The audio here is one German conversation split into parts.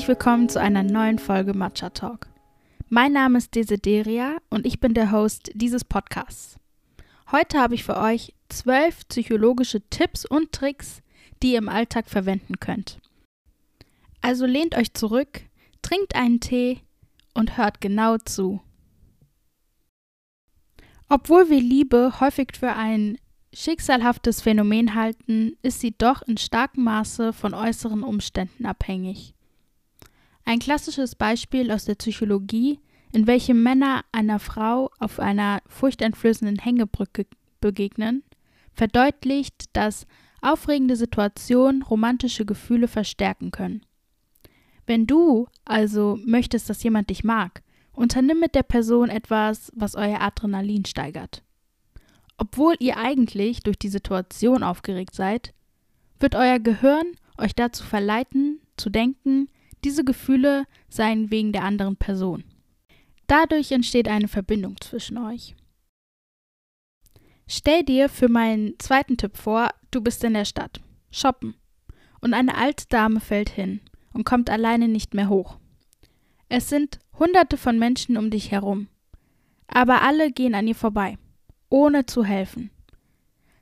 Herzlich willkommen zu einer neuen Folge Matcha Talk. Mein Name ist Desideria und ich bin der Host dieses Podcasts. Heute habe ich für euch zwölf psychologische Tipps und Tricks, die ihr im Alltag verwenden könnt. Also lehnt euch zurück, trinkt einen Tee und hört genau zu. Obwohl wir Liebe häufig für ein schicksalhaftes Phänomen halten, ist sie doch in starkem Maße von äußeren Umständen abhängig. Ein klassisches Beispiel aus der Psychologie, in welchem Männer einer Frau auf einer furchteinflößenden Hängebrücke begegnen, verdeutlicht, dass aufregende Situationen romantische Gefühle verstärken können. Wenn du also möchtest, dass jemand dich mag, unternimm mit der Person etwas, was euer Adrenalin steigert. Obwohl ihr eigentlich durch die Situation aufgeregt seid, wird euer Gehirn euch dazu verleiten, zu denken, diese Gefühle seien wegen der anderen Person. Dadurch entsteht eine Verbindung zwischen euch. Stell dir für meinen zweiten Tipp vor, du bist in der Stadt, shoppen, und eine alte Dame fällt hin und kommt alleine nicht mehr hoch. Es sind hunderte von Menschen um dich herum, aber alle gehen an ihr vorbei, ohne zu helfen.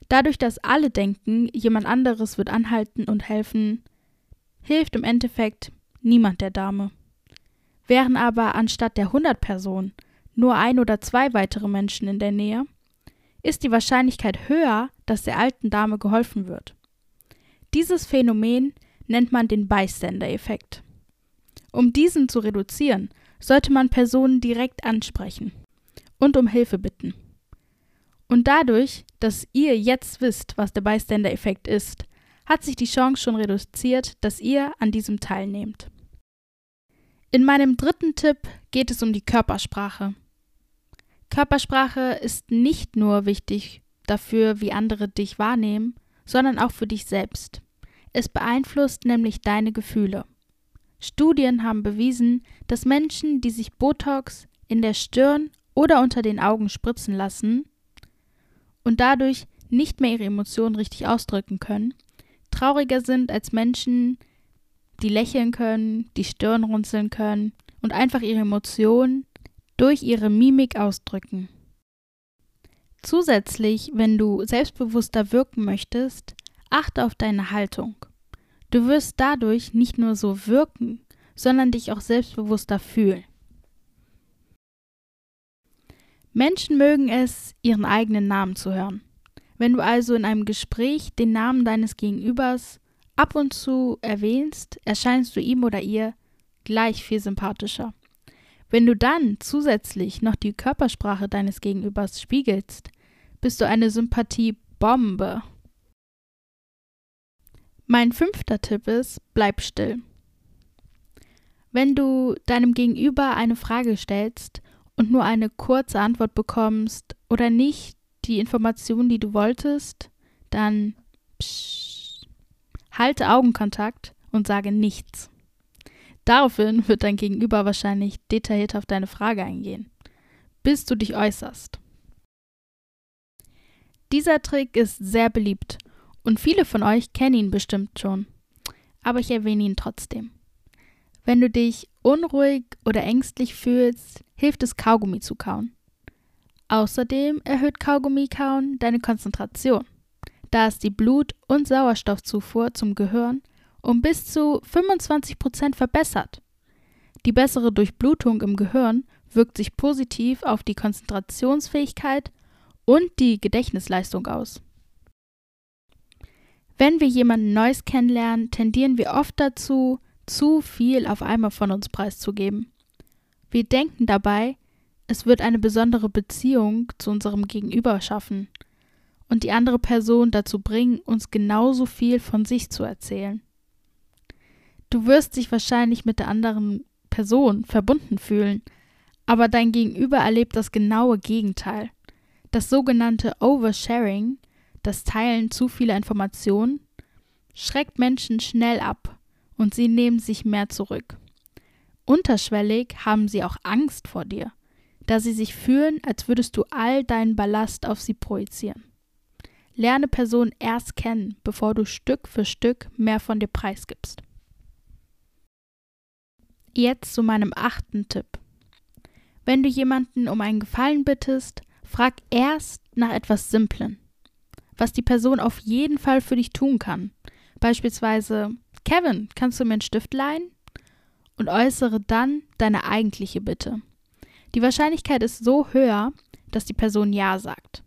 Dadurch, dass alle denken, jemand anderes wird anhalten und helfen, hilft im Endeffekt niemand der Dame. Wären aber anstatt der 100 Personen nur ein oder zwei weitere Menschen in der Nähe, ist die Wahrscheinlichkeit höher, dass der alten Dame geholfen wird. Dieses Phänomen nennt man den Bystander-Effekt. Um diesen zu reduzieren, sollte man Personen direkt ansprechen und um Hilfe bitten. Und dadurch, dass ihr jetzt wisst, was der Bystander-Effekt ist, hat sich die Chance schon reduziert, dass ihr an diesem teilnehmt. In meinem dritten Tipp geht es um die Körpersprache. Körpersprache ist nicht nur wichtig dafür, wie andere dich wahrnehmen, sondern auch für dich selbst. Es beeinflusst nämlich deine Gefühle. Studien haben bewiesen, dass Menschen, die sich Botox in der Stirn oder unter den Augen spritzen lassen und dadurch nicht mehr ihre Emotionen richtig ausdrücken können, trauriger sind als Menschen, die lächeln können, die Stirn runzeln können und einfach ihre Emotionen durch ihre Mimik ausdrücken. Zusätzlich, wenn du selbstbewusster wirken möchtest, achte auf deine Haltung. Du wirst dadurch nicht nur so wirken, sondern dich auch selbstbewusster fühlen. Menschen mögen es, ihren eigenen Namen zu hören. Wenn du also in einem Gespräch den Namen deines Gegenübers ab und zu erwähnst, erscheinst du ihm oder ihr gleich viel sympathischer. Wenn du dann zusätzlich noch die Körpersprache deines Gegenübers spiegelst, bist du eine Sympathiebombe. Mein fünfter Tipp ist, bleib still. Wenn du deinem Gegenüber eine Frage stellst und nur eine kurze Antwort bekommst oder nicht die Information, die du wolltest, dann psch, halte Augenkontakt und sage nichts. Daraufhin wird dein Gegenüber wahrscheinlich detailliert auf deine Frage eingehen, bis du dich äußerst. Dieser Trick ist sehr beliebt und viele von euch kennen ihn bestimmt schon, aber ich erwähne ihn trotzdem. Wenn du dich unruhig oder ängstlich fühlst, hilft es Kaugummi zu kauen. Außerdem erhöht Kaugummi kauen deine Konzentration, da es die Blut- und Sauerstoffzufuhr zum Gehirn um bis zu 25% verbessert. Die bessere Durchblutung im Gehirn wirkt sich positiv auf die Konzentrationsfähigkeit und die Gedächtnisleistung aus. Wenn wir jemanden Neues kennenlernen, tendieren wir oft dazu, zu viel auf einmal von uns preiszugeben. Wir denken dabei, es wird eine besondere Beziehung zu unserem Gegenüber schaffen und die andere Person dazu bringen, uns genauso viel von sich zu erzählen. Du wirst dich wahrscheinlich mit der anderen Person verbunden fühlen, aber dein Gegenüber erlebt das genaue Gegenteil. Das sogenannte Oversharing, das Teilen zu vieler Informationen, schreckt Menschen schnell ab und sie nehmen sich mehr zurück. Unterschwellig haben sie auch Angst vor dir, da sie sich fühlen, als würdest du all deinen Ballast auf sie projizieren. Lerne Personen erst kennen, bevor du Stück für Stück mehr von dir preisgibst. Jetzt zu meinem achten Tipp. Wenn du jemanden um einen Gefallen bittest, frag erst nach etwas Simplen, was die Person auf jeden Fall für dich tun kann. Beispielsweise, Kevin, kannst du mir einen Stift leihen? Und äußere dann deine eigentliche Bitte. Die Wahrscheinlichkeit ist so höher, dass die Person Ja sagt.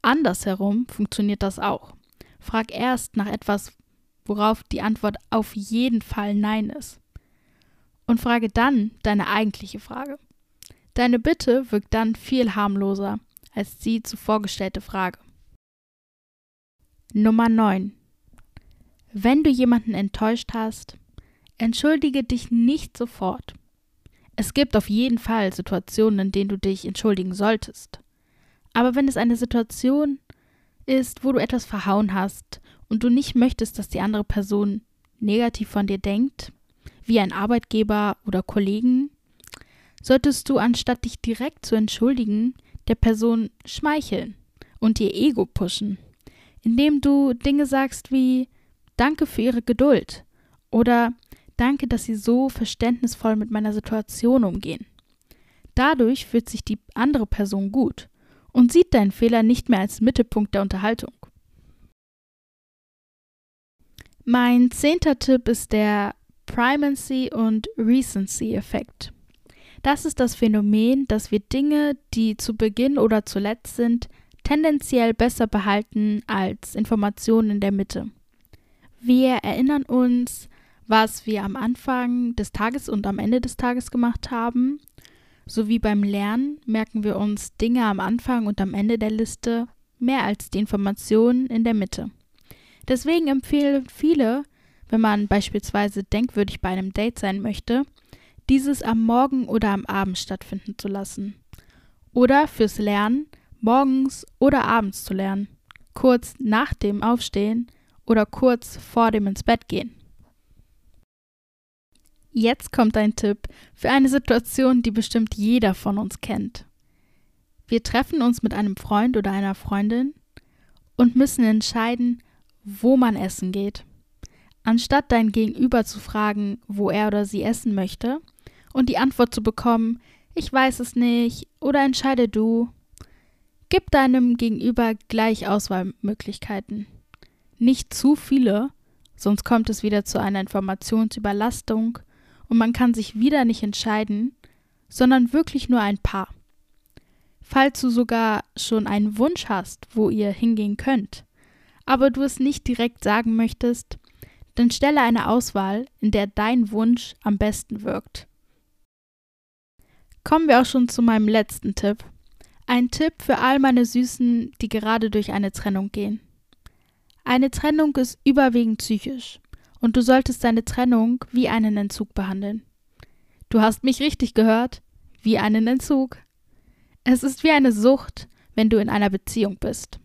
Andersherum funktioniert das auch. Frag erst nach etwas, worauf die Antwort auf jeden Fall Nein ist. Und frage dann deine eigentliche Frage. Deine Bitte wirkt dann viel harmloser als die zuvor gestellte Frage. Nummer 9. Wenn du jemanden enttäuscht hast, entschuldige dich nicht sofort. Es gibt auf jeden Fall Situationen, in denen du dich entschuldigen solltest. Aber wenn es eine Situation ist, wo du etwas verhauen hast und du nicht möchtest, dass die andere Person negativ von dir denkt, wie ein Arbeitgeber oder Kollegen, solltest du, anstatt dich direkt zu entschuldigen, der Person schmeicheln und ihr Ego pushen, indem du Dinge sagst wie Danke für ihre Geduld oder Danke, dass sie so verständnisvoll mit meiner Situation umgehen. Dadurch fühlt sich die andere Person gut und sieht deinen Fehler nicht mehr als Mittelpunkt der Unterhaltung. Mein zehnter Tipp ist der Primacy und Recency-Effekt. Das ist das Phänomen, dass wir Dinge, die zu Beginn oder zuletzt sind, tendenziell besser behalten als Informationen in der Mitte. Wir erinnern uns, was wir am Anfang des Tages und am Ende des Tages gemacht haben. So wie beim Lernen merken wir uns Dinge am Anfang und am Ende der Liste mehr als die Informationen in der Mitte. Deswegen empfehlen viele, wenn man beispielsweise denkwürdig bei einem Date sein möchte, dieses am Morgen oder am Abend stattfinden zu lassen. Oder fürs Lernen morgens oder abends zu lernen, kurz nach dem Aufstehen oder kurz vor dem ins Bett gehen. Jetzt kommt ein Tipp für eine Situation, die bestimmt jeder von uns kennt. Wir treffen uns mit einem Freund oder einer Freundin und müssen entscheiden, wo man essen geht. Anstatt dein Gegenüber zu fragen, wo er oder sie essen möchte, und die Antwort zu bekommen, ich weiß es nicht oder entscheide du, gib deinem Gegenüber gleich Auswahlmöglichkeiten. Nicht zu viele, sonst kommt es wieder zu einer Informationsüberlastung und man kann sich wieder nicht entscheiden, sondern wirklich nur ein paar. Falls du sogar schon einen Wunsch hast, wo ihr hingehen könnt, aber du es nicht direkt sagen möchtest, dann stelle eine Auswahl, in der dein Wunsch am besten wirkt. Kommen wir auch schon zu meinem letzten Tipp. Ein Tipp für all meine Süßen, die gerade durch eine Trennung gehen. Eine Trennung ist überwiegend psychisch und du solltest deine Trennung wie einen Entzug behandeln. Du hast mich richtig gehört, wie einen Entzug. Es ist wie eine Sucht, wenn du in einer Beziehung bist.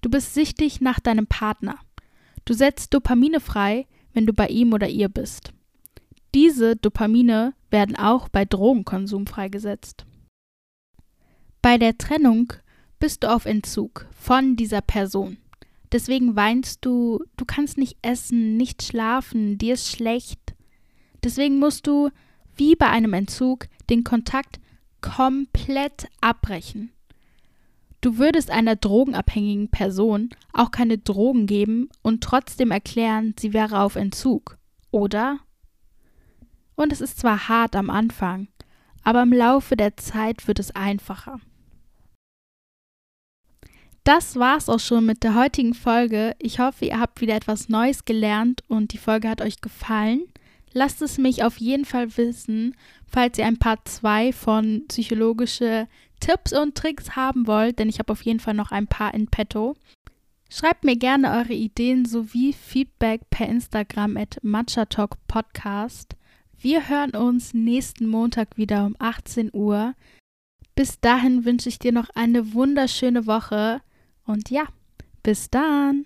Du bist sichtig nach deinem Partner. Du setzt Dopamine frei, wenn du bei ihm oder ihr bist. Diese Dopamine werden auch bei Drogenkonsum freigesetzt. Bei der Trennung bist du auf Entzug von dieser Person. Deswegen weinst du, du kannst nicht essen, nicht schlafen, dir ist schlecht. Deswegen musst du, wie bei einem Entzug, den Kontakt komplett abbrechen. Du würdest einer drogenabhängigen Person auch keine Drogen geben und trotzdem erklären, sie wäre auf Entzug, oder? Und es ist zwar hart am Anfang, aber im Laufe der Zeit wird es einfacher. Das war's auch schon mit der heutigen Folge. Ich hoffe, ihr habt wieder etwas Neues gelernt und die Folge hat euch gefallen. Lasst es mich auf jeden Fall wissen, falls ihr ein Part 2 von psychologische Tipps und Tricks haben wollt, denn ich habe auf jeden Fall noch ein paar in petto. Schreibt mir gerne eure Ideen sowie Feedback per Instagram at Matcha Talk Podcast. Wir hören uns nächsten Montag wieder um 18 Uhr. Bis dahin wünsche ich dir noch eine wunderschöne Woche. Und ja, bis dann.